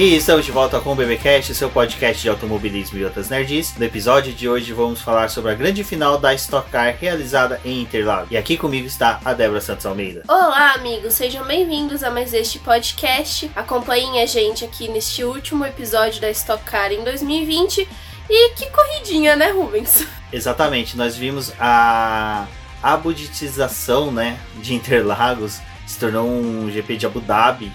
E estamos de volta com o BBcast, seu podcast de automobilismo e outras nerds. No episódio de hoje vamos falar sobre a grande final da Stock Car realizada em Interlagos. E aqui comigo está a Débora Santos Almeida. Olá, amigos, sejam bem-vindos a mais este podcast. Acompanhem a gente aqui neste último episódio da Stock Car em 2020. E que corridinha, né, Rubens? Exatamente, nós vimos a abuditização, né, de Interlagos se tornou um GP de Abu Dhabi,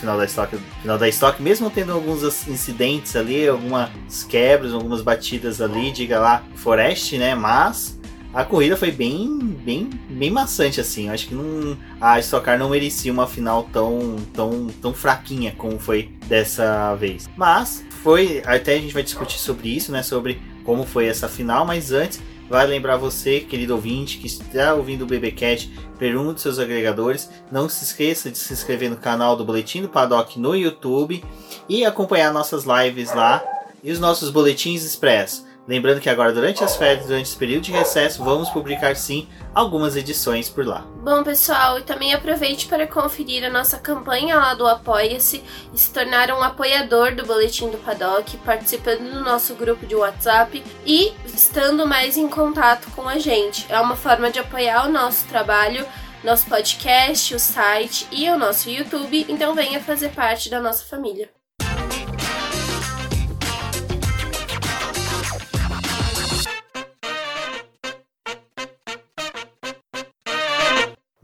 final da Stock, final da Stock, mesmo tendo alguns incidentes ali, algumas quebras, algumas batidas ali, diga lá, Forest, né? Mas a corrida foi bem, bem, bem maçante assim. Eu acho que não, a Stock Car não merecia uma final tão, tão, tão fraquinha como foi dessa vez. Mas foi, até a gente vai discutir sobre isso, né? Sobre como foi essa final, mas antes Vai lembrar você, querido ouvinte, que está ouvindo o BBcast dos seus agregadores. Não se esqueça de se inscrever no canal do Boletim do Paddock no YouTube e acompanhar nossas lives lá e os nossos boletins express. Lembrando que agora, durante as férias, durante esse período de recesso, vamos publicar sim algumas edições por lá. Bom, pessoal, e também aproveite para conferir a nossa campanha lá do Apoia-se e se tornar um apoiador do Boletim do Paddock, participando do nosso grupo de WhatsApp e estando mais em contato com a gente. É uma forma de apoiar o nosso trabalho nosso podcast, o site e o nosso YouTube, então venha fazer parte da nossa família.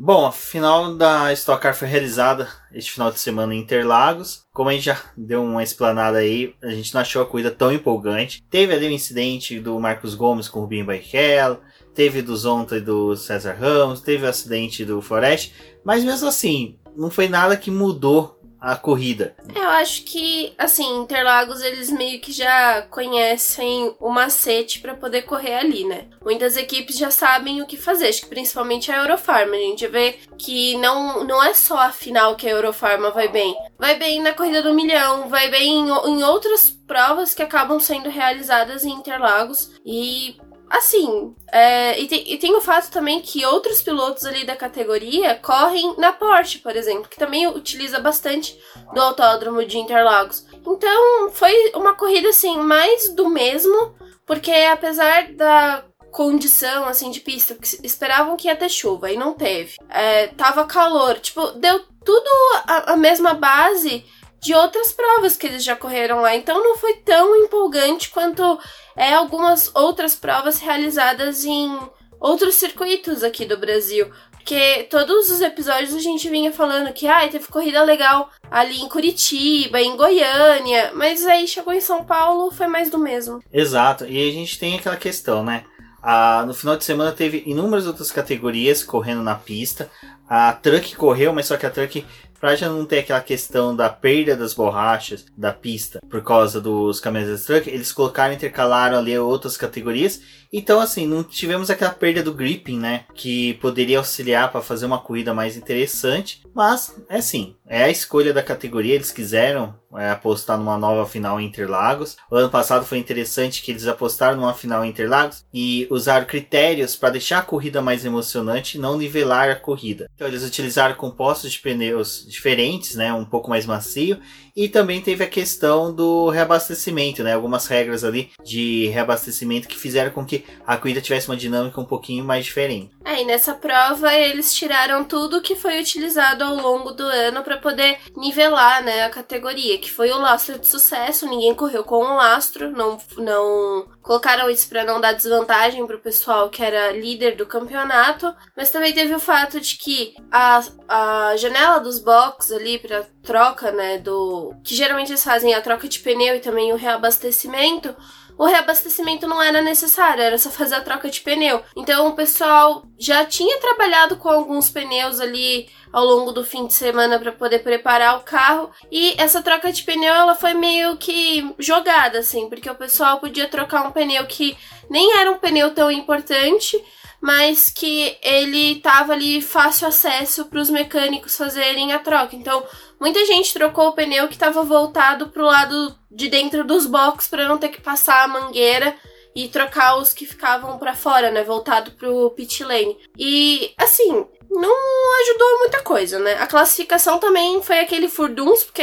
Bom, a final da Stock Car foi realizada este final de semana em Interlagos. Como a gente já deu uma explanada aí, a gente não achou a corrida tão empolgante. Teve ali o um incidente do Marcos Gomes com o Rubinho Barrichello, teve do Zonta e do César Ramos, teve o acidente do Forest, mas mesmo assim, não foi nada que mudou a corrida. Eu acho que, assim, Interlagos eles meio que já conhecem o macete para poder correr ali, né? Muitas equipes já sabem o que fazer, acho que principalmente a Eurofarma. A gente vê que não, não é só a final que a Eurofarma vai bem. Vai bem na corrida do milhão, vai bem em, em outras provas que acabam sendo realizadas em Interlagos. E Assim, é, e, tem, e, tem, o fato também que outros pilotos ali da categoria correm na Porsche, por exemplo, que também utiliza bastante do autódromo de Interlagos. Então, foi uma corrida assim, mais do mesmo, porque apesar da condição assim de pista, esperavam que ia ter chuva e não teve. É, tava calor, tipo, deu tudo a, a mesma base de outras provas que eles já correram lá. Então não foi tão empolgante quanto é algumas outras provas realizadas em outros circuitos aqui do Brasil. Porque todos os episódios a gente vinha falando que ah, teve corrida legal ali em Curitiba, em Goiânia, mas aí chegou em São Paulo, foi mais do mesmo. Exato, e a gente tem aquela questão, né? Ah, no final de semana teve inúmeras outras categorias correndo na pista. A Truck correu, mas só que a Truck para já não ter aquela questão da perda das borrachas da pista por causa dos caminhões de truck, eles colocaram, intercalaram ali outras categorias. Então, assim, não tivemos aquela perda do gripping, né? Que poderia auxiliar para fazer uma corrida mais interessante. Mas, é assim, é a escolha da categoria. Eles quiseram é, apostar numa nova final em Interlagos. O ano passado foi interessante que eles apostaram numa final em Interlagos e usaram critérios para deixar a corrida mais emocionante e não nivelar a corrida. Então, eles utilizaram compostos de pneus diferentes, né? Um pouco mais macio. E também teve a questão do reabastecimento, né? Algumas regras ali de reabastecimento que fizeram com que a corrida tivesse uma dinâmica um pouquinho mais diferente. É, e nessa prova eles tiraram tudo que foi utilizado ao longo do ano para poder nivelar, né, a categoria, que foi o lastro de sucesso, ninguém correu com o lastro, não não colocaram isso para não dar desvantagem pro pessoal que era líder do campeonato, mas também teve o fato de que a, a janela dos box ali para troca, né, do que geralmente eles fazem a troca de pneu e também o reabastecimento, o reabastecimento não era necessário, era só fazer a troca de pneu. Então o pessoal já tinha trabalhado com alguns pneus ali ao longo do fim de semana para poder preparar o carro e essa troca de pneu ela foi meio que jogada assim, porque o pessoal podia trocar um pneu que nem era um pneu tão importante mas que ele tava ali fácil acesso para os mecânicos fazerem a troca. Então, muita gente trocou o pneu que estava voltado para o lado de dentro dos boxes para não ter que passar a mangueira e trocar os que ficavam para fora, né, voltado pro pit lane. E assim, não ajudou muita coisa, né? A classificação também foi aquele furduns, porque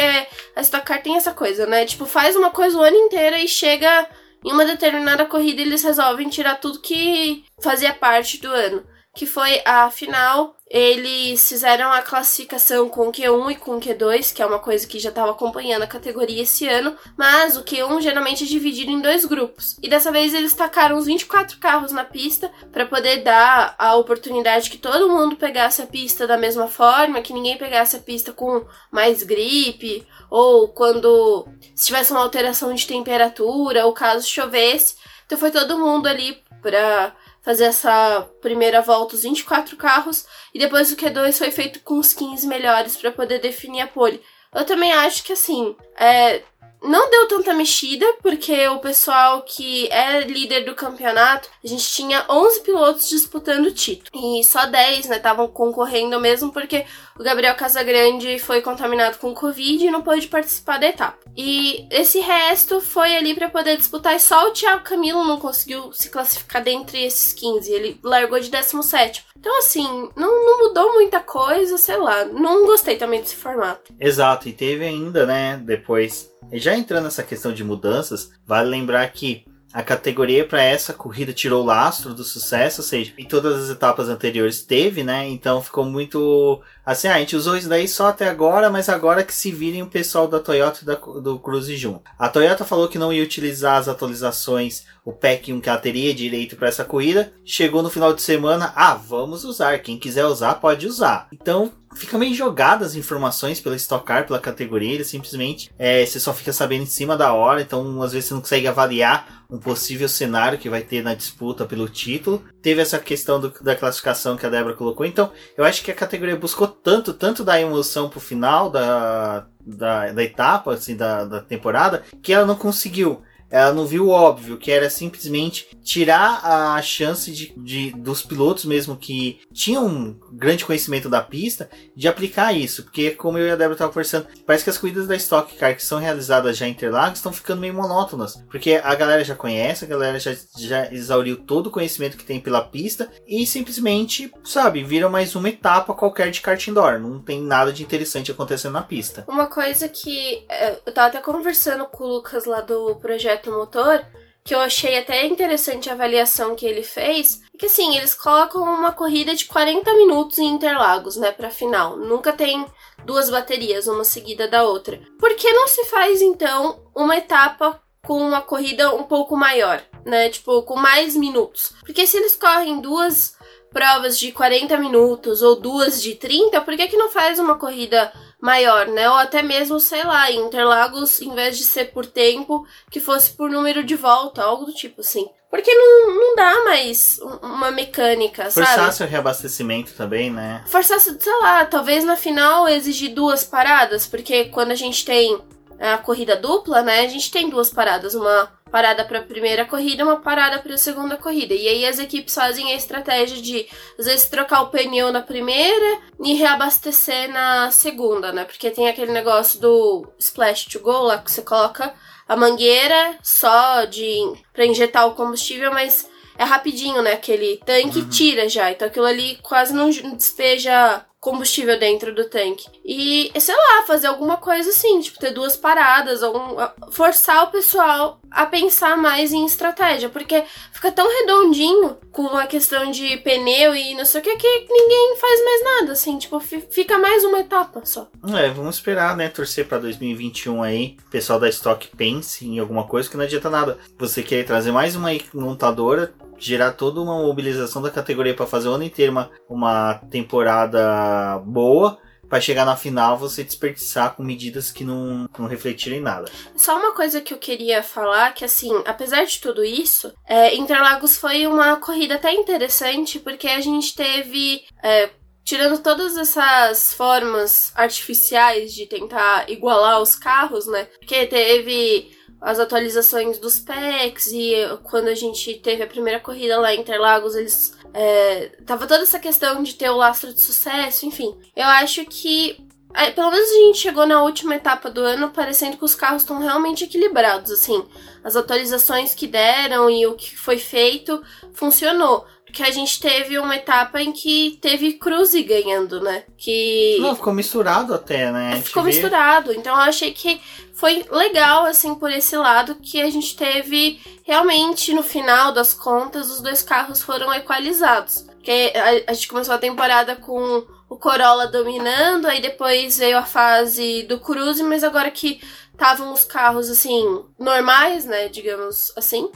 a Stock Car tem essa coisa, né? Tipo, faz uma coisa o ano inteiro e chega em uma determinada corrida eles resolvem tirar tudo que fazia parte do ano. Que foi a final eles fizeram a classificação com Q1 e com Q2, que é uma coisa que já estava acompanhando a categoria esse ano, mas o Q1 geralmente é dividido em dois grupos. E dessa vez eles tacaram os 24 carros na pista para poder dar a oportunidade que todo mundo pegasse a pista da mesma forma, que ninguém pegasse a pista com mais gripe, ou quando se tivesse uma alteração de temperatura, ou caso chovesse. Então foi todo mundo ali para fazer essa primeira volta, os 24 carros, e depois o Q2 foi feito com os 15 melhores para poder definir a pole. Eu também acho que assim, é, não deu tanta mexida, porque o pessoal que é líder do campeonato, a gente tinha 11 pilotos disputando o título. E só 10, né, estavam concorrendo mesmo, porque o Gabriel Casagrande foi contaminado com Covid e não pôde participar da etapa. E esse resto foi ali para poder disputar, e só o Thiago Camilo não conseguiu se classificar dentre esses 15. Ele largou de 17. Então, assim, não, não mudou muita coisa, sei lá. Não gostei também desse formato. Exato, e teve ainda, né, depois. Já entrando nessa questão de mudanças, vale lembrar que a categoria para essa corrida tirou o lastro do sucesso, ou seja, em todas as etapas anteriores teve, né? Então ficou muito assim, ah, a gente usou isso daí só até agora, mas agora que se virem o pessoal da Toyota e da, do Cruze junto. A Toyota falou que não ia utilizar as atualizações, o PEC 1 que ela teria direito para essa corrida. Chegou no final de semana, ah, vamos usar. Quem quiser usar, pode usar. Então fica meio jogada as informações pela Stock Car, pela categoria, ele simplesmente é, você só fica sabendo em cima da hora, então às vezes você não consegue avaliar um possível cenário que vai ter na disputa pelo título. Teve essa questão do, da classificação que a Débora colocou, então eu acho que a categoria buscou tanto, tanto da emoção pro final da, da, da etapa, assim, da, da temporada, que ela não conseguiu ela não viu o óbvio, que era simplesmente tirar a chance de, de, dos pilotos mesmo que tinham um grande conhecimento da pista de aplicar isso. Porque, como eu e a Débora estavam conversando, parece que as corridas da Stock Car que são realizadas já em Interlagos estão ficando meio monótonas. Porque a galera já conhece, a galera já, já exauriu todo o conhecimento que tem pela pista e simplesmente, sabe, viram mais uma etapa qualquer de kart indoor. Não tem nada de interessante acontecendo na pista. Uma coisa que é, eu tava até conversando com o Lucas lá do projeto motor, que eu achei até interessante a avaliação que ele fez, é que assim, eles colocam uma corrida de 40 minutos em Interlagos, né, para final. Nunca tem duas baterias, uma seguida da outra. Por que não se faz então uma etapa com uma corrida um pouco maior, né? Tipo, com mais minutos. Porque se eles correm duas provas de 40 minutos ou duas de 30, por que, que não faz uma corrida maior, né? Ou até mesmo, sei lá, em Interlagos, em vez de ser por tempo, que fosse por número de volta, algo do tipo assim. Porque não, não dá mais uma mecânica, Forçasse sabe? Forçasse o reabastecimento também, né? Forçasse, sei lá, talvez na final exigir duas paradas, porque quando a gente tem a corrida dupla, né, a gente tem duas paradas, uma parada para a primeira corrida, uma parada para a segunda corrida. E aí as equipes fazem a estratégia de às vezes trocar o pneu na primeira e reabastecer na segunda, né? Porque tem aquele negócio do splash to go lá que você coloca a mangueira só de para injetar o combustível, mas é rapidinho, né? Aquele tanque uhum. tira já. Então aquilo ali quase não despeja combustível dentro do tanque. E, sei lá, fazer alguma coisa assim, tipo, ter duas paradas, algum, forçar o pessoal a pensar mais em estratégia, porque fica tão redondinho com a questão de pneu e não sei o que, que ninguém faz mais nada, assim, tipo, fica mais uma etapa só. É, vamos esperar, né, torcer para 2021 aí, pessoal da Stock pense em alguma coisa que não adianta nada. Você quer trazer mais uma montadora, gerar toda uma mobilização da categoria para fazer o ano inteiro uma, uma temporada boa para chegar na final você desperdiçar com medidas que não, não refletirem nada. Só uma coisa que eu queria falar, que assim, apesar de tudo isso, é, Interlagos foi uma corrida até interessante, porque a gente teve. É, tirando todas essas formas artificiais de tentar igualar os carros, né? Porque teve as atualizações dos packs e quando a gente teve a primeira corrida lá em Interlagos, eles é, tava toda essa questão de ter o lastro de sucesso, enfim. Eu acho que é, pelo menos a gente chegou na última etapa do ano parecendo que os carros estão realmente equilibrados, assim. As atualizações que deram e o que foi feito funcionou. Que a gente teve uma etapa em que teve Cruze ganhando, né? Que. Não, ficou misturado até, né? Ficou misturado. Então eu achei que foi legal, assim, por esse lado, que a gente teve realmente, no final das contas, os dois carros foram equalizados. Porque a, a gente começou a temporada com o Corolla dominando, aí depois veio a fase do Cruze, mas agora que estavam os carros assim normais, né, digamos assim,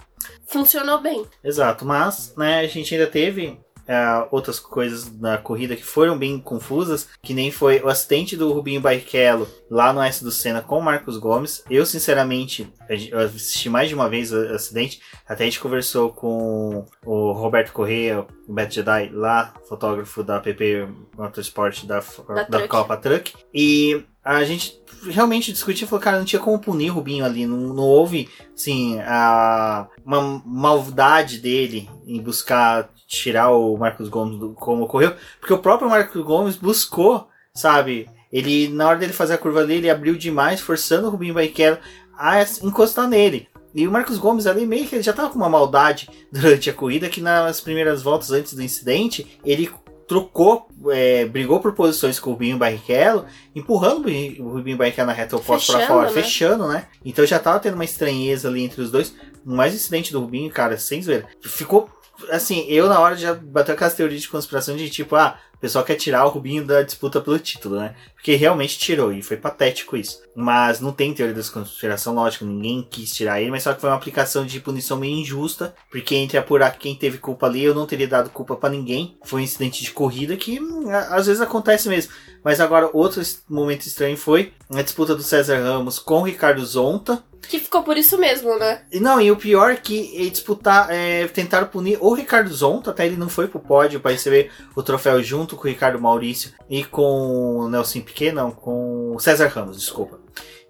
funcionou bem. Exato, mas né, a gente ainda teve Uh, outras coisas na corrida que foram bem confusas, que nem foi o acidente do Rubinho Barrichello lá no S do Senna com o Marcos Gomes. Eu, sinceramente, eu assisti mais de uma vez o acidente, até a gente conversou com o Roberto Correia, o Beto Jedi, lá, fotógrafo da PP Motorsport da, da, da Copa Truck, e a gente realmente discutiu e falou, cara, não tinha como punir o Rubinho ali, não, não houve, assim, a, uma maldade dele em buscar tirar o Marcos Gomes do, como ocorreu, porque o próprio Marcos Gomes buscou, sabe, ele, na hora dele fazer a curva dele, ele abriu demais, forçando o Rubinho Barrichello a encostar nele. E o Marcos Gomes ali meio que ele já tava com uma maldade durante a corrida, que nas primeiras voltas antes do incidente, ele trocou, é, brigou por posições com o Rubinho Barrichello, empurrando o Rubinho Barrichello na reta oposta para fora, né? fechando, né? Então já tava tendo uma estranheza ali entre os dois. Mais incidente do Rubinho, cara, sem zoeira. Ficou assim, eu na hora já bateu aquelas teorias de conspiração de tipo, ah, o pessoal quer tirar o Rubinho da disputa pelo título, né? Porque realmente tirou, e foi patético isso. Mas não tem teoria da conspiração, lógico, ninguém quis tirar ele, mas só que foi uma aplicação de punição meio injusta, porque entre apurar quem teve culpa ali, eu não teria dado culpa para ninguém. Foi um incidente de corrida que hum, às vezes acontece mesmo. Mas agora, outro momento estranho foi a disputa do César Ramos com o Ricardo Zonta. Que ficou por isso mesmo, né? E não, e o pior é que disputar, é, tentaram punir o Ricardo Zonta, até ele não foi pro pódio para receber o troféu junto com o Ricardo Maurício e com o Nelson Piquet, não, com o César Ramos, desculpa.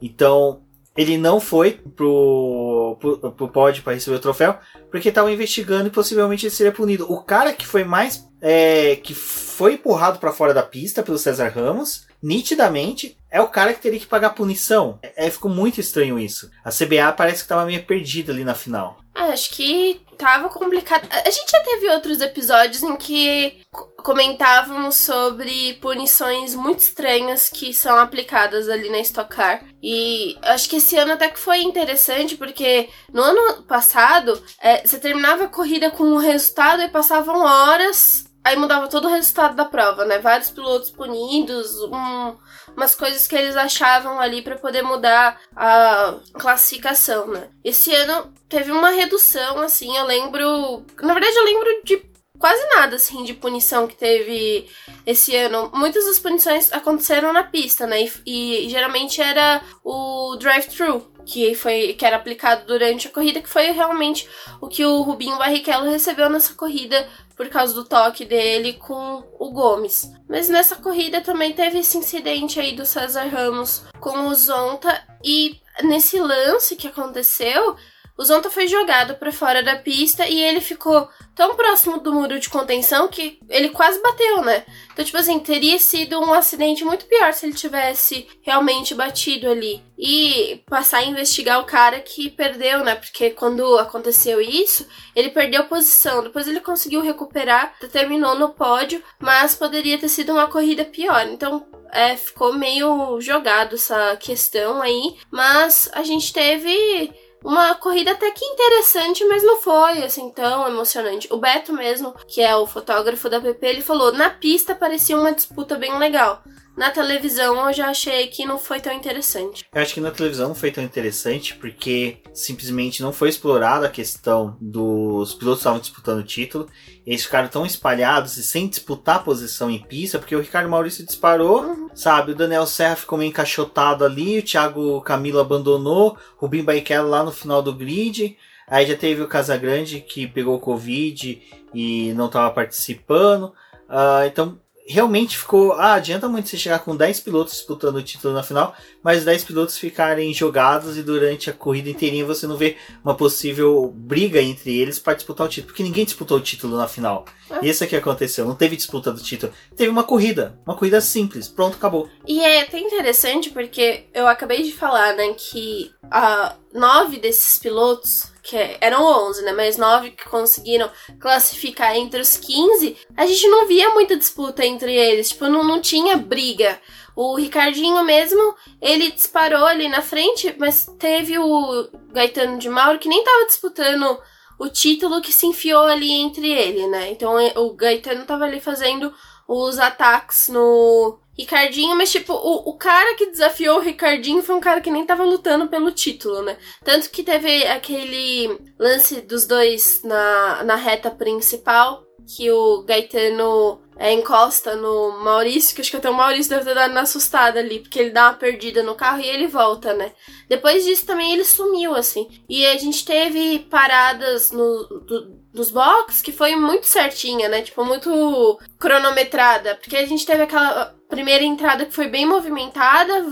Então, ele não foi pro, pro, pro pódio para receber o troféu, porque estavam investigando e possivelmente ele seria punido. O cara que foi mais. É, que foi empurrado para fora da pista pelo César Ramos, nitidamente, é o cara que teria que pagar punição. É, ficou muito estranho isso. A CBA parece que tava meio perdida ali na final. Ah, acho que tava complicado. A gente já teve outros episódios em que comentávamos sobre punições muito estranhas que são aplicadas ali na Stock Car. E acho que esse ano até que foi interessante, porque no ano passado é, você terminava a corrida com o resultado e passavam horas Aí mudava todo o resultado da prova, né? Vários pilotos punidos, um, umas coisas que eles achavam ali para poder mudar a classificação, né? Esse ano teve uma redução, assim, eu lembro. Na verdade, eu lembro de quase nada, assim, de punição que teve esse ano. Muitas das punições aconteceram na pista, né? E, e geralmente era o drive-thru, que foi que era aplicado durante a corrida, que foi realmente o que o Rubinho Barrichello recebeu nessa corrida por causa do toque dele com o Gomes. Mas nessa corrida também teve esse incidente aí do César Ramos com o Zonta e nesse lance que aconteceu, o Zonta foi jogado para fora da pista e ele ficou tão próximo do muro de contenção que ele quase bateu, né? Então, tipo assim, teria sido um acidente muito pior se ele tivesse realmente batido ali. E passar a investigar o cara que perdeu, né? Porque quando aconteceu isso, ele perdeu posição. Depois ele conseguiu recuperar, terminou no pódio, mas poderia ter sido uma corrida pior. Então, é, ficou meio jogado essa questão aí. Mas a gente teve uma corrida até que interessante, mas não foi assim tão emocionante. O Beto mesmo, que é o fotógrafo da PP, ele falou: "Na pista parecia uma disputa bem legal. Na televisão eu já achei que não foi tão interessante. Eu acho que na televisão não foi tão interessante porque simplesmente não foi explorada a questão dos pilotos que estavam disputando o título. Eles ficaram tão espalhados e sem disputar posição em pista, porque o Ricardo Maurício disparou, uhum. sabe? O Daniel Serra ficou meio encaixotado ali, o Thiago Camilo abandonou, o Rubinho Barrichello lá no final do grid. Aí já teve o Casagrande que pegou Covid e não estava participando. Uh, então realmente ficou. Ah, adianta muito você chegar com 10 pilotos disputando o título na final, mas 10 pilotos ficarem jogados e durante a corrida inteirinha você não vê uma possível briga entre eles para disputar o título. Porque ninguém disputou o título na final. É. Isso é que aconteceu. Não teve disputa do título. Teve uma corrida. Uma corrida simples. Pronto, acabou. E é até interessante porque eu acabei de falar, né, que a nove desses pilotos, que eram 11, né? Mas nove que conseguiram classificar entre os 15, a gente não via muita disputa entre eles. Tipo, não, não tinha briga. O Ricardinho mesmo, ele disparou ali na frente, mas teve o Gaetano de Mauro que nem tava disputando o título que se enfiou ali entre ele, né? Então o Gaetano tava ali fazendo os ataques no Ricardinho, mas tipo, o, o cara que desafiou o Ricardinho foi um cara que nem tava lutando pelo título, né? Tanto que teve aquele lance dos dois na, na reta principal, que o Gaetano é, encosta no Maurício, que acho que até o Maurício deve ter dado uma assustada ali, porque ele dá uma perdida no carro e ele volta, né? Depois disso também ele sumiu, assim. E a gente teve paradas no, do, dos box que foi muito certinha, né? Tipo, muito cronometrada. Porque a gente teve aquela primeira entrada que foi bem movimentada,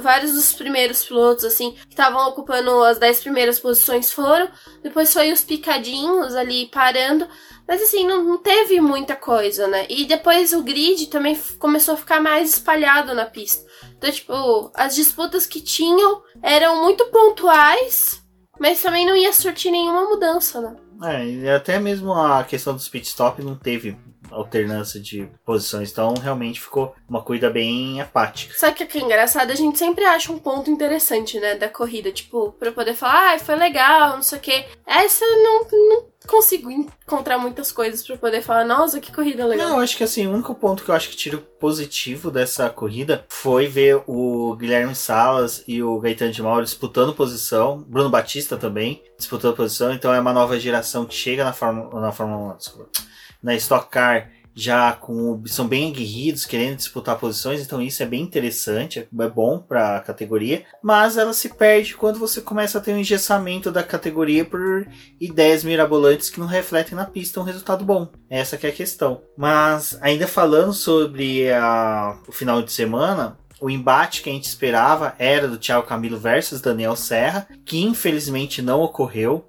vários dos primeiros pilotos, assim, que estavam ocupando as 10 primeiras posições foram. Depois foi os picadinhos ali parando. Mas assim, não, não teve muita coisa, né? E depois o grid também começou a ficar mais espalhado na pista. Então, tipo, as disputas que tinham eram muito pontuais, mas também não ia surtir nenhuma mudança, né? É, e até mesmo a questão dos pit stop não teve alternância de posições, então realmente ficou uma corrida bem apática. Sabe que, que é engraçado? A gente sempre acha um ponto interessante, né, da corrida, tipo, pra poder falar, ah, foi legal, não sei o quê. Essa não, não consigo encontrar muitas coisas para poder falar, nossa, que corrida legal. Não, eu acho que assim, o único ponto que eu acho que tiro positivo dessa corrida foi ver o Guilherme Salas e o Gaetano de Mauro disputando posição, Bruno Batista também disputando posição, então é uma nova geração que chega na Fórmula, na Fórmula 1, desculpa, na Stock Car já com são bem aguerridos, querendo disputar posições, então isso é bem interessante, é bom para a categoria, mas ela se perde quando você começa a ter um engessamento da categoria por ideias mirabolantes que não refletem na pista um resultado bom. Essa é a questão. Mas ainda falando sobre a, o final de semana, o embate que a gente esperava era do Thiago Camilo versus Daniel Serra, que infelizmente não ocorreu.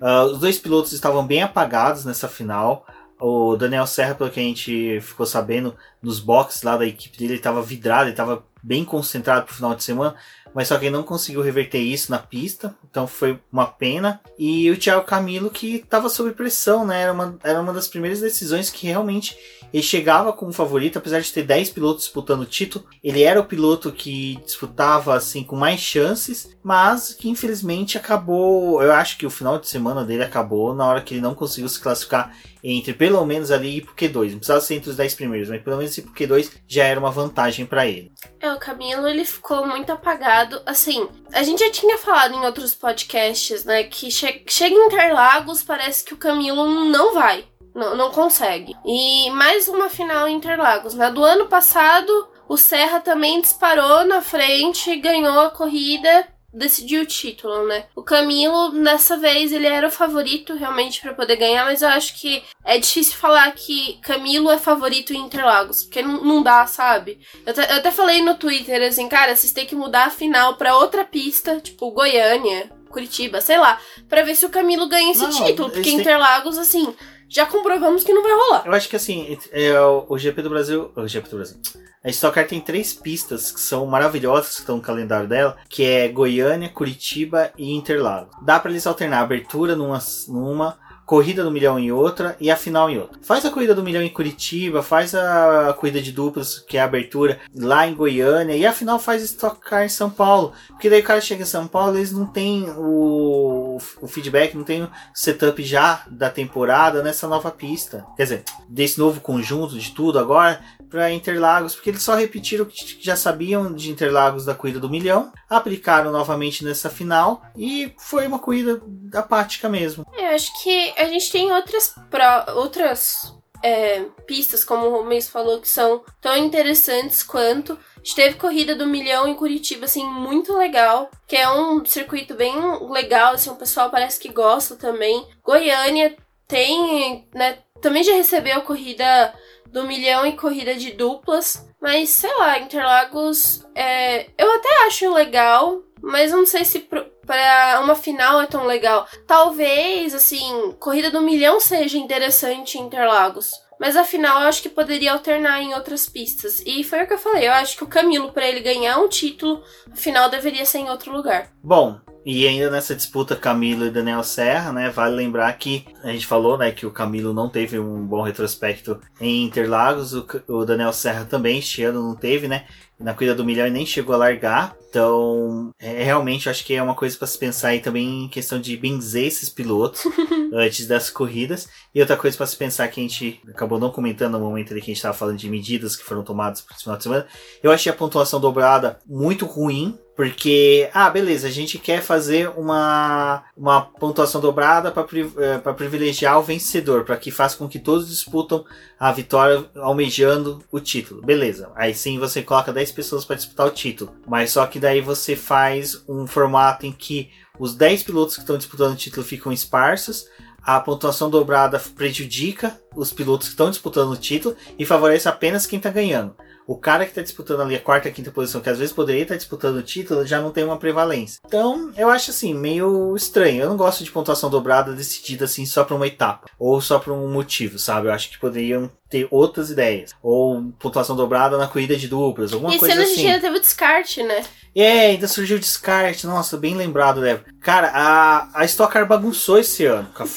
Uh, os dois pilotos estavam bem apagados nessa final. O Daniel Serra, pelo que a gente ficou sabendo, nos boxes lá da equipe dele, ele estava vidrado, ele estava bem concentrado pro final de semana, mas só que ele não conseguiu reverter isso na pista, então foi uma pena. E o Thiago Camilo que estava sob pressão, né? Era uma, era uma das primeiras decisões que realmente ele chegava como favorito, apesar de ter 10 pilotos disputando o título. Ele era o piloto que disputava assim com mais chances, mas que infelizmente acabou. Eu acho que o final de semana dele acabou na hora que ele não conseguiu se classificar entre pelo menos ali ir pro Q2. Não precisava ser entre os 10 primeiros, mas pelo menos ir pro Q2 já era uma vantagem para ele. É, o Camilo ele ficou muito apagado. Assim, a gente já tinha falado em outros podcasts, né, que che chega em Interlagos, parece que o Camilo não vai. Não, não consegue. E mais uma final em Interlagos. Na né? do ano passado, o Serra também disparou na frente, ganhou a corrida, decidiu o título, né? O Camilo, dessa vez, ele era o favorito realmente para poder ganhar, mas eu acho que é difícil falar que Camilo é favorito em Interlagos, porque não, não dá, sabe? Eu, eu até falei no Twitter assim, cara, vocês têm que mudar a final para outra pista, tipo Goiânia, Curitiba, sei lá, para ver se o Camilo ganha esse não, título, porque Interlagos, assim, já comprovamos que não vai rolar. Eu acho que assim, é, o GP do Brasil. O GP do Brasil. A Stock Car tem três pistas que são maravilhosas, que estão no calendário dela, que é Goiânia, Curitiba e Interlagos. Dá para eles alternar a abertura numa, numa corrida do milhão em outra e a final em outra. Faz a corrida do milhão em Curitiba, faz a corrida de duplas, que é a abertura lá em Goiânia, e a final faz Stock Car em São Paulo. Porque daí o cara chega em São Paulo, eles não têm o, o feedback, não tem o setup já da temporada nessa nova pista. Quer dizer, desse novo conjunto de tudo agora, para Interlagos, porque eles só repetiram o que já sabiam de Interlagos da corrida do milhão, aplicaram novamente nessa final e foi uma corrida apática mesmo. Eu acho que a gente tem outras, pro, outras é, pistas, como o Romês falou, que são tão interessantes quanto. A gente teve corrida do milhão em Curitiba, assim, muito legal. Que é um circuito bem legal, assim, o pessoal parece que gosta também. Goiânia tem, né, também já recebeu corrida do milhão e corrida de duplas. Mas, sei lá, Interlagos é, eu até acho legal, mas não sei se para uma final é tão legal. Talvez, assim, corrida do milhão seja interessante em Interlagos. Mas afinal, eu acho que poderia alternar em outras pistas. E foi o que eu falei. Eu acho que o Camilo, para ele ganhar um título, a final deveria ser em outro lugar. Bom, E ainda nessa disputa Camilo e Daniel Serra, né? Vale lembrar que a gente falou, né, que o Camilo não teve um bom retrospecto em Interlagos, o, o Daniel Serra também este ano não teve, né? Na corrida do milhão e nem chegou a largar. Então, é, realmente acho que é uma coisa para se pensar aí também em questão de benzer esses pilotos antes das corridas. E outra coisa para se pensar que a gente acabou não comentando no momento ali que a gente estava falando de medidas que foram tomadas para esse final de semana. Eu achei a pontuação dobrada muito ruim porque, ah, beleza, a gente quer fazer uma, uma pontuação dobrada para é, privilegiar o vencedor, para que faça com que todos disputam a vitória almejando o título. Beleza, aí sim você coloca 10 pessoas para disputar o título, mas só que daí você faz um formato em que os 10 pilotos que estão disputando o título ficam esparsos, a pontuação dobrada prejudica os pilotos que estão disputando o título e favorece apenas quem está ganhando o cara que está disputando ali a quarta quinta posição, que às vezes poderia estar tá disputando o título, já não tem uma prevalência. Então, eu acho assim, meio estranho. Eu não gosto de pontuação dobrada decidida assim só para uma etapa ou só por um motivo, sabe? Eu acho que poderiam ter outras ideias. Ou pontuação dobrada na corrida de duplas, alguma e coisa assim. E a gente ainda teve o descarte, né? É, ainda surgiu o descarte. Nossa, bem lembrado, Débora. Cara, a, a Stock Car bagunçou esse ano. Com a,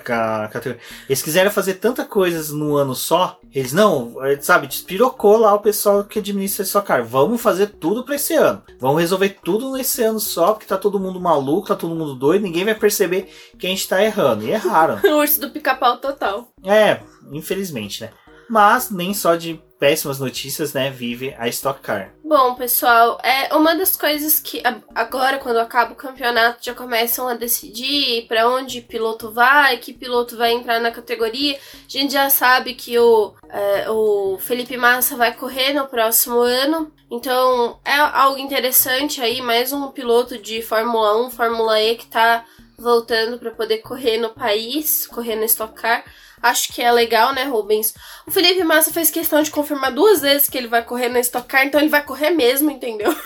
com eles quiseram fazer tanta coisas no ano só. Eles não, sabe, despirocou lá o pessoal que administra a Stock Car. Vamos fazer tudo pra esse ano. Vamos resolver tudo nesse ano só, porque tá todo mundo maluco, tá todo mundo doido. Ninguém vai perceber que a gente tá errando. E erraram. o urso do pica-pau total. É, infelizmente, né? Mas nem só de péssimas notícias, né, vive a Stock Car. Bom, pessoal, é uma das coisas que agora, quando acaba o campeonato, já começam a decidir para onde piloto vai, que piloto vai entrar na categoria. A gente já sabe que o, é, o Felipe Massa vai correr no próximo ano. Então é algo interessante aí, mais um piloto de Fórmula 1, Fórmula E que tá voltando para poder correr no país, correr na Stock Car. Acho que é legal, né, Rubens? O Felipe Massa fez questão de confirmar duas vezes que ele vai correr na Stock Car, então ele vai correr mesmo, entendeu?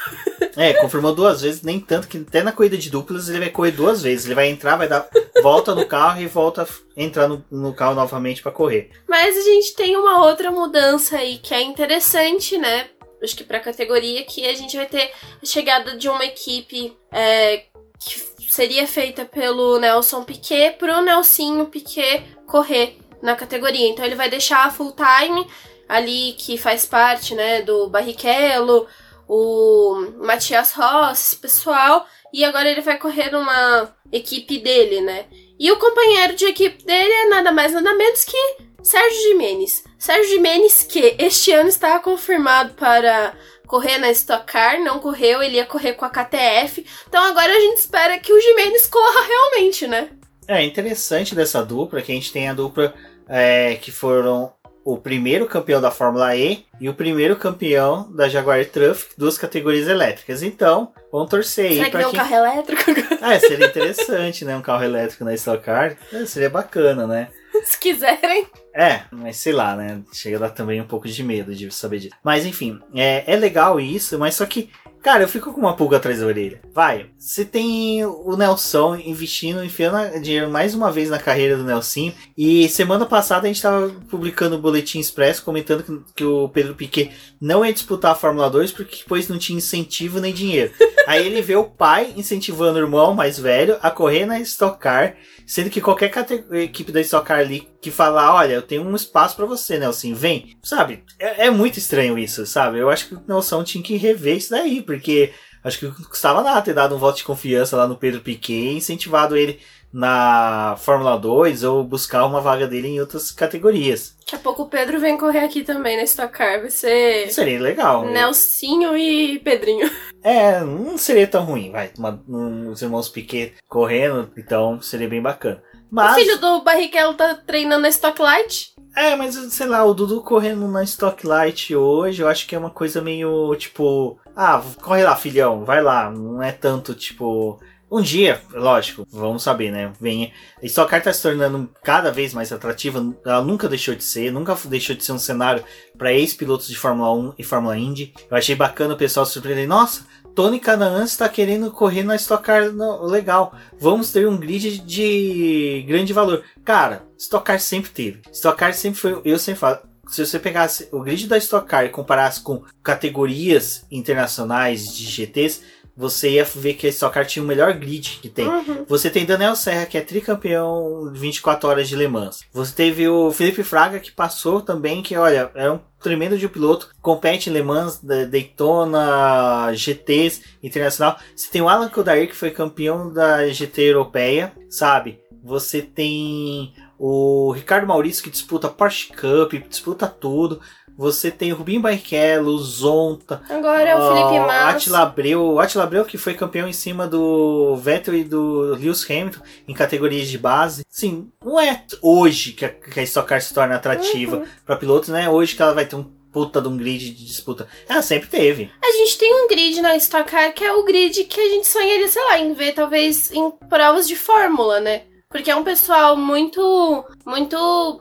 É, confirmou duas vezes, nem tanto que até na corrida de duplas ele vai correr duas vezes. Ele vai entrar, vai dar volta no carro e volta a entrar no, no carro novamente para correr. Mas a gente tem uma outra mudança aí que é interessante, né? Acho que para a categoria que a gente vai ter a chegada de uma equipe é, que seria feita pelo Nelson Piquet pro Nelsinho Piquet correr na categoria. Então ele vai deixar a full time ali que faz parte, né, do Barrichello, o Matias Ross, pessoal, e agora ele vai correr numa equipe dele, né? E o companheiro de equipe dele é nada mais nada menos que Sérgio Jimenez. Sérgio Jimenez que este ano está confirmado para correr na Stock Car, não correu, ele ia correr com a KTF. Então agora a gente espera que o Jimenez corra realmente, né? É interessante dessa dupla que a gente tem a dupla é, que foram o primeiro campeão da Fórmula E e o primeiro campeão da Jaguar Truck, duas categorias elétricas. Então, vamos torcer aí. Será que é um carro elétrico? Ah, seria interessante, né? Um carro elétrico na Stock Car. É, seria bacana, né? Se quiserem. É, mas sei lá, né? Chega a dar também um pouco de medo de saber disso. Mas enfim, é, é legal isso, mas só que Cara, eu fico com uma pulga atrás da orelha. Vai, você tem o Nelson investindo, enfiando dinheiro mais uma vez na carreira do Nelson. E semana passada a gente tava publicando o Boletim Expresso comentando que, que o Pedro Piquet não ia disputar a Fórmula 2 porque depois não tinha incentivo nem dinheiro. Aí ele vê o pai incentivando o irmão mais velho a correr na Stock Car, sendo que qualquer equipe da Stock Car ali que falar, olha, eu tenho um espaço para você, Nelson, vem. Sabe? É, é, muito estranho isso, sabe? Eu acho que o Nelson tinha que rever isso daí, porque acho que custava nada ter dado um voto de confiança lá no Pedro Piquet e incentivado ele na Fórmula 2 ou buscar uma vaga dele em outras categorias. Daqui a pouco o Pedro vem correr aqui também na Stock Car, vai ser... Seria legal. Né? Nelsinho e Pedrinho. É, não seria tão ruim, vai. Uma, um, os irmãos Piquet correndo, então seria bem bacana. Mas... O filho do Barrichello tá treinando na Stock Light? É, mas sei lá, o Dudu correndo na Stock Light hoje, eu acho que é uma coisa meio tipo. Ah, corre lá, filhão, vai lá. Não é tanto tipo. Um dia, lógico, vamos saber, né? Venha. A Stock Car tá se tornando cada vez mais atrativa. Ela nunca deixou de ser, nunca deixou de ser um cenário para ex-pilotos de Fórmula 1 e Fórmula Indy. Eu achei bacana o pessoal se surpreender. Nossa, Tony Canaan está querendo correr na Stock Car legal. Vamos ter um grid de grande valor. Cara, Stock Car sempre teve. Stock Car sempre foi. Eu sempre falo. Se você pegasse o grid da Stock Car e comparasse com categorias internacionais de GTs, você ia ver que a Stock Car tinha o melhor grid que tem. Uhum. Você tem Daniel Serra, que é tricampeão 24 horas de Le Mans. Você teve o Felipe Fraga, que passou também, que olha, é um tremendo de piloto, compete em Le Mans, Daytona, GTs internacional. Você tem o Alan Kodair, que foi campeão da GT europeia, sabe? Você tem o Ricardo Maurício, que disputa Porsche Cup, disputa tudo. Você tem o Rubinho Barrichello, Zonta. Agora é o Felipe o Massa. Attila Abreu. O Attila Abreu que foi campeão em cima do Vettel e do Lewis Hamilton em categorias de base. Sim, não é hoje que a, que a Stock Car se torna atrativa Uhum. para pilotos, não é hoje que ela vai ter um puta de um grid de disputa. Ela sempre teve. A gente tem um grid na Stock Car que é o grid que a gente sonharia, sei lá, em ver talvez em provas de fórmula, né? Porque é um pessoal muito, muito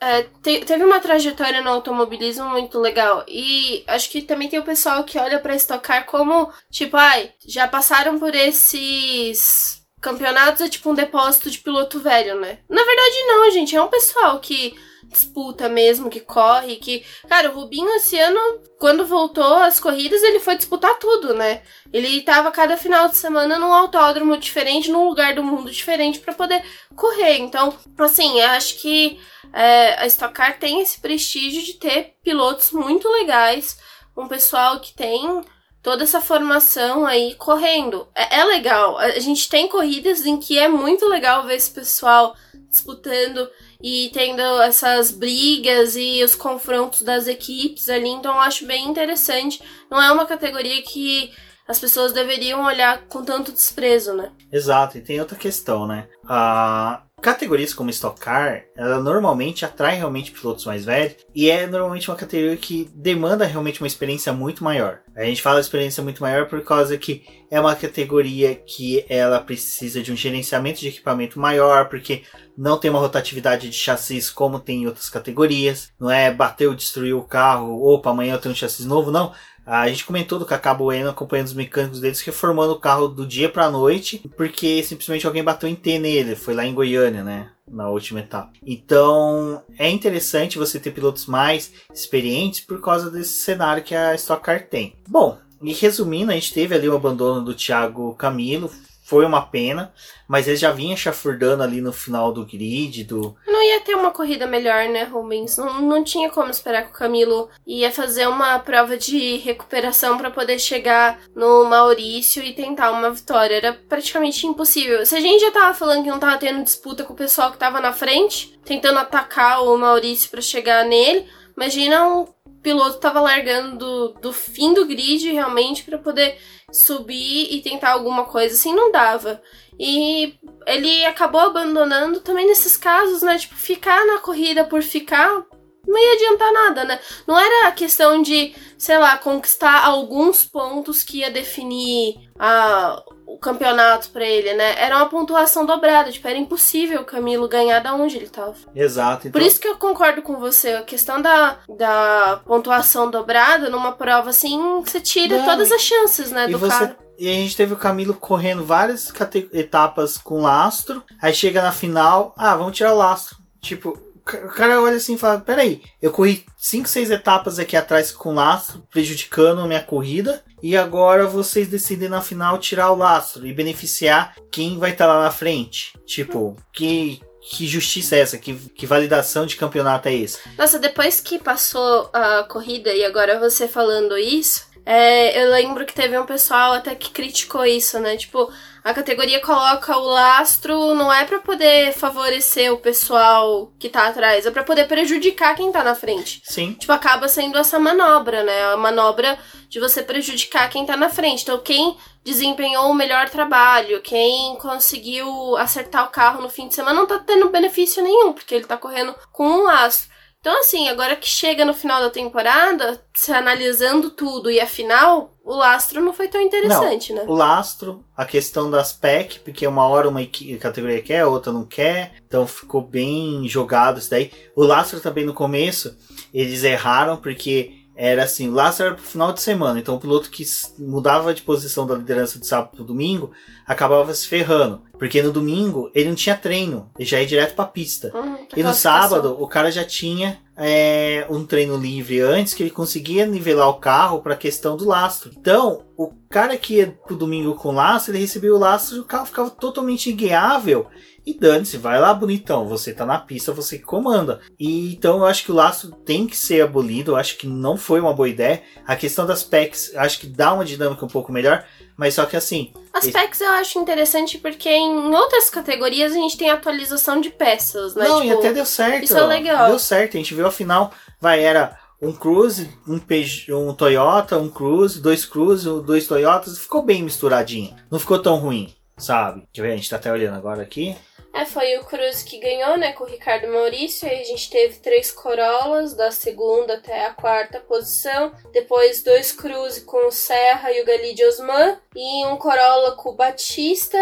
é, te- teve uma trajetória no automobilismo muito legal. E acho que também tem o pessoal que olha pra Stock Car como, tipo, ai, já passaram por esses campeonatos, é tipo um depósito de piloto velho, né? Na verdade, não, gente. É um pessoal que disputa mesmo, que corre, que. Cara, o Rubinho esse ano, quando voltou às corridas, ele foi disputar tudo, né? Ele tava cada final de semana num autódromo diferente, num lugar do mundo diferente pra poder correr. Então, assim, eu acho que é, a Stock Car tem esse prestígio de ter pilotos muito legais, um pessoal que tem toda essa formação aí correndo. É, é legal. A gente tem corridas em que é muito legal ver esse pessoal disputando e tendo essas brigas e os confrontos das equipes ali, então eu acho bem interessante. Não é uma categoria que as pessoas deveriam olhar com tanto desprezo, né? Exato, e tem outra questão, né? A categorias como Stock Car, ela normalmente atrai realmente pilotos mais velhos e é normalmente uma categoria que demanda realmente uma experiência muito maior. A gente fala experiência muito maior por causa que é uma categoria que ela precisa de um gerenciamento de equipamento maior, porque não tem uma rotatividade de chassis como tem em outras categorias. Não é bateu, destruiu o carro, opa, amanhã eu tenho um chassis novo, não. A gente comentou do Kaká Bueno acompanhando os mecânicos deles reformando o carro do dia pra noite, porque simplesmente alguém bateu em T nele. Foi lá em Goiânia, né? Na última etapa. Então é interessante você ter pilotos mais experientes por causa desse cenário que a Stock Car tem. Bom, e resumindo, a gente teve ali o abandono do Thiago Camilo. Foi uma pena, mas ele já vinha chafurdando ali no final do grid, do, Não ia ter uma corrida melhor, né, Rubens? Não, não tinha como esperar que o Camilo ia fazer uma prova de recuperação para poder chegar no Maurício e tentar uma vitória. Era praticamente impossível. Se a gente já tava falando que não tava tendo disputa com o pessoal que tava na frente, tentando atacar o Maurício para chegar nele, imagina um piloto tava largando do, do fim do grid realmente para poder subir e tentar alguma coisa assim, não dava. E ele acabou abandonando também nesses casos, né? Tipo, ficar na corrida por ficar não ia adiantar nada, né? Não era a questão de, sei lá, conquistar alguns pontos que ia definir a, o campeonato pra ele, né? Era uma pontuação dobrada, tipo, era impossível o Camilo ganhar da onde ele tava. Exato. Então, Por isso que eu concordo com você, a questão da, da pontuação dobrada numa prova assim, você tira Não, todas as chances, né, e do você cara. E a gente teve o Camilo correndo várias cate- etapas com lastro. Aí chega na final, ah, vamos tirar o lastro. Tipo, o ca- o cara olha assim e fala: Peraí, eu corri 5, 6 etapas aqui atrás com lastro, prejudicando a minha corrida. E agora vocês decidem na final tirar o lastro e beneficiar quem vai estar lá na frente. Tipo, que. Que justiça é essa? Que, que validação de campeonato é esse? Nossa, depois que passou a corrida e agora você falando isso, é, eu lembro que teve um pessoal até que criticou isso, né? Tipo, a categoria coloca o lastro não é pra poder favorecer o pessoal que tá atrás, é pra poder prejudicar quem tá na frente. Sim. Tipo, acaba sendo essa manobra, né? A manobra de você prejudicar quem tá na frente. Então, quem desempenhou o melhor trabalho, quem conseguiu acertar o carro no fim de semana, não tá tendo benefício nenhum, porque ele tá correndo com um lastro. Então, assim, agora que chega no final da temporada, se analisando tudo e afinal, o lastro não foi tão interessante, né? O lastro, a questão das PEC, porque uma hora uma categoria quer, outra não quer, então ficou bem jogado isso daí. O lastro também no começo, eles erraram porque era assim, o lastro era pro final de semana, então o piloto que mudava de posição da liderança de sábado pro domingo acabava se ferrando, porque no domingo ele não tinha treino, ele já ia direto pra pista. Uhum, E no sábado, o cara já tinha é, um treino livre antes que ele conseguia nivelar o carro para a questão do lastro. Então, o cara que ia pro domingo com laço, ele recebia o laço e o carro ficava totalmente inguiável. E dane-se, vai lá bonitão, você tá na pista, você comanda. E então eu acho que o laço tem que ser abolido, eu acho que não foi uma boa ideia. A questão das packs, acho que dá uma dinâmica um pouco melhor, mas só que assim. As packs eu acho interessante porque em outras categorias a gente tem atualização de peças, né? Não, tipo, e até deu certo. Isso é legal. Deu certo, a gente viu a final, vai, era um Cruze, um, Peugeot, um Toyota, um Cruze, dois Cruze, dois Toyotas, ficou bem misturadinho. Não ficou tão ruim, sabe? Deixa eu ver, a gente tá até olhando agora aqui. É, foi o Cruz que ganhou, né, com o Ricardo Maurício. Aí a gente teve três Corollas, da segunda até a quarta posição. Depois dois Cruz com o Serra e o Galide Osman. E um Corolla com o Batista.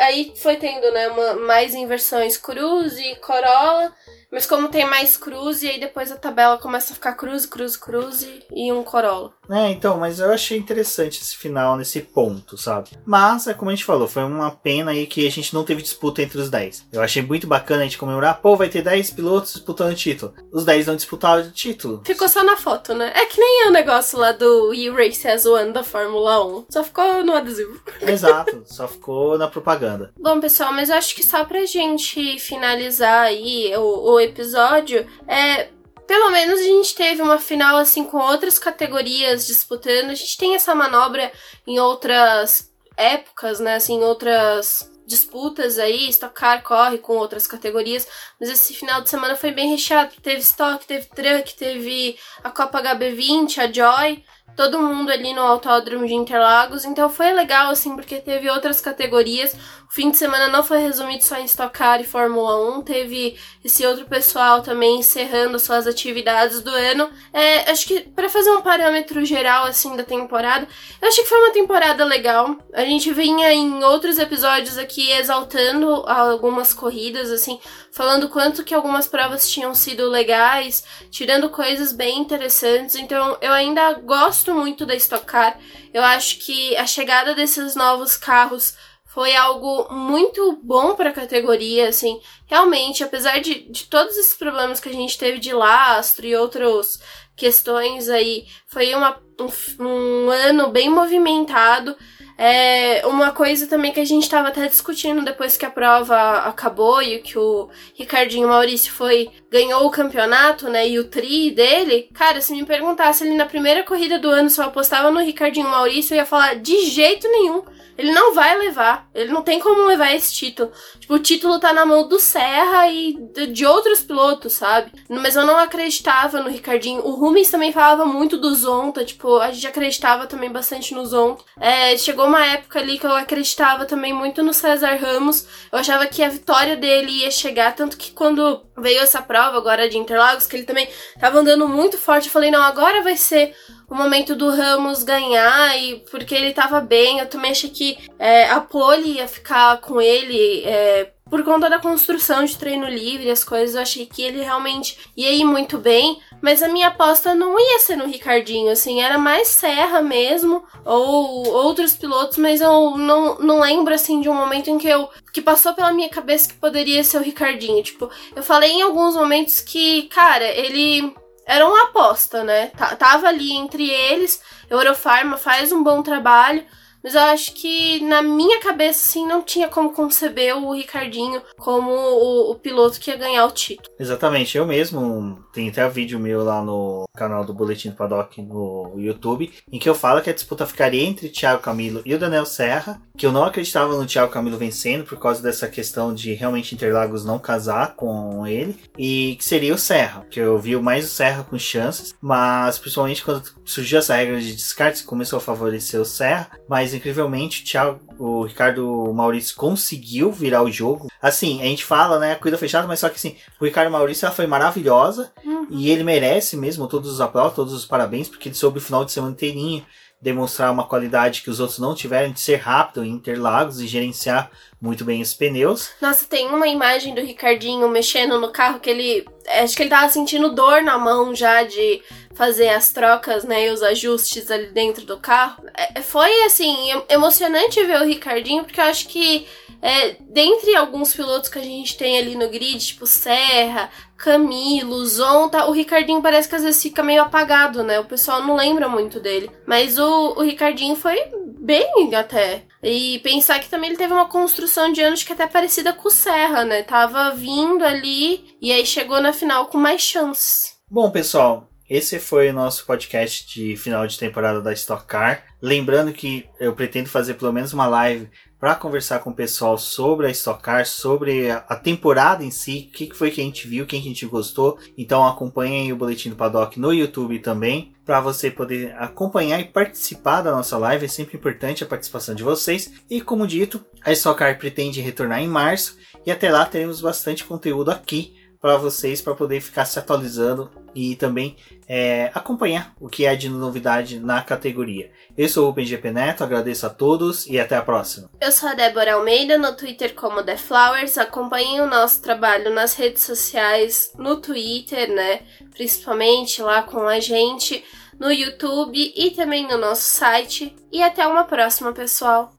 Aí foi tendo, né, uma, mais inversões Cruz e Corolla. Mas como tem mais cruze, aí depois a tabela começa a ficar cruze, cruze, cruze e um Corolla. É, então, mas eu achei interessante esse final nesse ponto, sabe? Mas, é como a gente falou, foi uma pena aí que a gente não teve disputa entre os 10. Eu achei muito bacana a gente comemorar, pô, vai ter 10 pilotos disputando o título. Os 10 não disputaram o título. Ficou só na foto, né? É que nem o negócio lá do E-Race as One da Fórmula 1. Só ficou no adesivo. Exato, só ficou na propaganda. Bom, pessoal, mas eu acho que só pra gente finalizar aí o, o episódio, é, pelo menos a gente teve uma final assim com outras categorias disputando. A gente tem essa manobra em outras épocas, né? Assim, outras disputas aí, Stock Car corre com outras categorias, mas esse final de semana foi bem recheado. Teve Stock, teve Truck, teve a Copa HB20, a Joy todo mundo ali no Autódromo de Interlagos. Então foi legal, assim, porque teve outras categorias. O fim de semana não foi resumido só em Stock Car e Fórmula 1. Teve esse outro pessoal também encerrando suas atividades do ano. É, acho que para fazer um parâmetro geral, assim, da temporada, eu acho que foi uma temporada legal. A gente vinha em outros episódios aqui exaltando algumas corridas, assim, falando quanto que algumas provas tinham sido legais, tirando coisas bem interessantes. Então eu ainda gosto gosto muito da Stock Car. Eu acho que a chegada desses novos carros foi algo muito bom para a categoria, assim. Realmente, apesar de, de todos esses problemas que a gente teve de lastro e outras questões aí, foi uma, um, um ano bem movimentado. É uma coisa também que a gente estava até discutindo depois que a prova acabou e que o Ricardinho Maurício foi ganhou o campeonato, né? E o tri dele, cara, se me perguntasse ele na primeira corrida do ano se eu apostava no Ricardinho Maurício, eu ia falar de jeito nenhum. Ele não vai levar. Ele não tem como levar esse título. Tipo, o título tá na mão do Serra e de outros pilotos, sabe? Mas eu não acreditava no Ricardinho. O Rubens também falava muito do Zonta. Tipo, a gente acreditava também bastante no Zonta. É, chegou uma época ali que eu acreditava também muito no César Ramos. Eu achava que a vitória dele ia chegar. Tanto que quando veio essa prova agora de Interlagos, que ele também tava andando muito forte, eu falei, não, agora vai ser o momento do Ramos ganhar e porque ele tava bem. Eu também achei que é, a pole ia ficar com ele é, por conta da construção de treino livre, as coisas. Eu achei que ele realmente ia ir muito bem. Mas a minha aposta não ia ser no Ricardinho, assim, era mais Serra mesmo, ou outros pilotos, mas eu não, não lembro, assim, de um momento em que eu. que passou pela minha cabeça que poderia ser o Ricardinho. Tipo, eu falei em alguns momentos que, cara, ele era uma aposta, né? Tava ali entre eles. Eurofarma faz um bom trabalho, mas eu acho que na minha cabeça, assim, não tinha como conceber o Ricardinho como o, o piloto que ia ganhar o título. Exatamente, eu mesmo tem até um vídeo meu lá no canal do Boletim do Paddock no YouTube, em que eu falo que a disputa ficaria entre Thiago Camilo e o Daniel Serra, que eu não acreditava no Thiago Camilo vencendo por causa dessa questão de realmente Interlagos não casar com ele, e que seria o Serra, que eu vi mais o Serra com chances, mas principalmente quando surgiu essa regra de descarte, começou a favorecer o Serra, mas incrivelmente o, Thiago, o Ricardo Maurício conseguiu virar o jogo. Assim, a gente fala, né, cuida fechada, mas só que assim, o Ricardo Maurício ela foi maravilhosa uhum. e ele merece mesmo todos os aplausos, todos os parabéns, porque ele soube o final de semana inteirinho demonstrar uma qualidade que os outros não tiveram de ser rápido em Interlagos e gerenciar muito bem os pneus. Nossa, tem uma imagem do Ricardinho mexendo no carro que ele. Acho que ele tava sentindo dor na mão já de fazer as trocas, né, e os ajustes ali dentro do carro. É, foi, assim, emocionante ver o Ricardinho, porque eu acho que É, dentre alguns pilotos que a gente tem ali no grid, tipo Serra, Camilo, Zonta, o Ricardinho parece que às vezes fica meio apagado, né? O pessoal não lembra muito dele. Mas o, o Ricardinho foi bem até. E pensar que também ele teve uma construção de anos que é até parecida com o Serra, né? Tava vindo ali e aí chegou na final com mais chances. Bom, pessoal, esse foi o nosso podcast de final de temporada da Stock Car. Lembrando que eu pretendo fazer pelo menos uma live para conversar com o pessoal sobre a Stock Car, sobre a temporada em si, o que foi que a gente viu, quem que a gente gostou. Então acompanhem o Boletim do Paddock no YouTube também, para você poder acompanhar e participar da nossa live. É sempre importante a participação de vocês. E como dito, a Stock Car pretende retornar em março e até lá teremos bastante conteúdo aqui para vocês para poder ficar se atualizando e também é, acompanhar o que é de novidade na categoria. Eu sou o BGP Neto, agradeço a todos e até a próxima. Eu sou a Débora Almeida, no Twitter como The Flowers. Acompanhem o nosso trabalho nas redes sociais, no Twitter, né? Principalmente lá com a gente, no YouTube e também no nosso site. E até uma próxima, pessoal!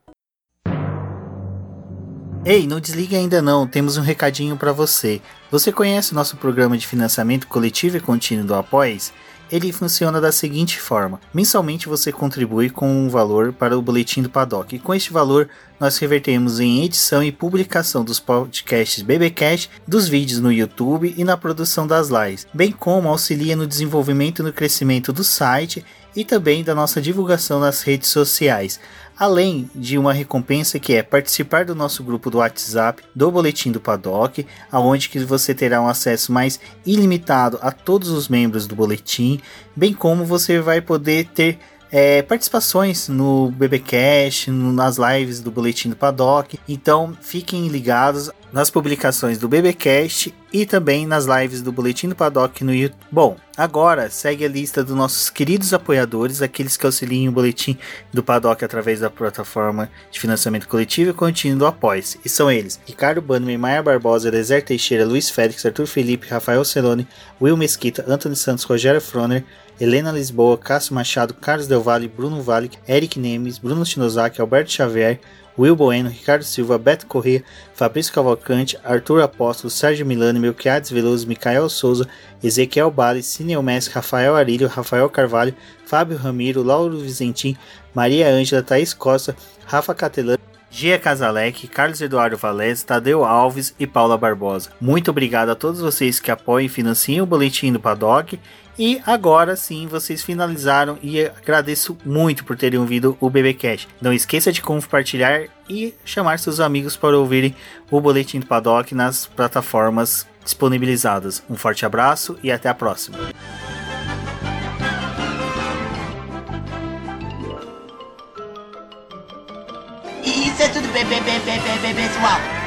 Ei, não desligue ainda não, temos um recadinho para você. Você conhece o nosso programa de financiamento coletivo e contínuo do Apoies? Ele funciona da seguinte forma: mensalmente você contribui com um valor para o boletim do Paddock, e com este valor nós revertemos em edição e publicação dos podcasts BBcast, dos vídeos no YouTube e na produção das lives, bem como auxilia no desenvolvimento e no crescimento do site e também da nossa divulgação nas redes sociais além de uma recompensa que é participar do nosso grupo do WhatsApp do Boletim do Paddock, aonde que você terá um acesso mais ilimitado a todos os membros do boletim, bem como você vai poder ter é, participações no BBcast, nas lives do Boletim do Paddock. Então fiquem ligados nas publicações do BBcast e também nas lives do Boletim do Paddock no YouTube. Bom, agora segue a lista dos nossos queridos apoiadores, aqueles que auxiliam o Boletim do Paddock através da plataforma de financiamento coletivo e contínuo do Apoia-se. E são eles: Ricardo Bannerman, Maia Barbosa, Deser Teixeira, Luiz Félix, Arthur Felipe, Rafael Celone, Will Mesquita, Antônio Santos, Rogério Froner, Helena Lisboa, Cássio Machado, Carlos Del Valle, Bruno Vale, Eric Nemes, Bruno Shinozaki, Alberto Xavier, Will Bueno, Ricardo Silva, Beto Corrêa, Fabrício Cavalcante, Arthur Apóstolo, Sérgio Milano, Melquiades Veloso, Micael Souza, Ezequiel Bale, Cineu Messi, Rafael Arilho, Rafael Carvalho, Fábio Ramiro, Lauro Vizentim, Maria Ângela, Thaís Costa, Rafa Catelã, Gia Casalec, Carlos Eduardo Valés, Tadeu Alves e Paula Barbosa. Muito obrigado a todos vocês que apoiam e financiam o Boletim do Paddock e agora sim vocês finalizaram e agradeço muito por terem ouvido o BBcast. Não esqueça de compartilhar e chamar seus amigos para ouvirem o Boletim do Paddock nas plataformas disponibilizadas. Um forte abraço e até a próxima. Isso é tudo, pessoal.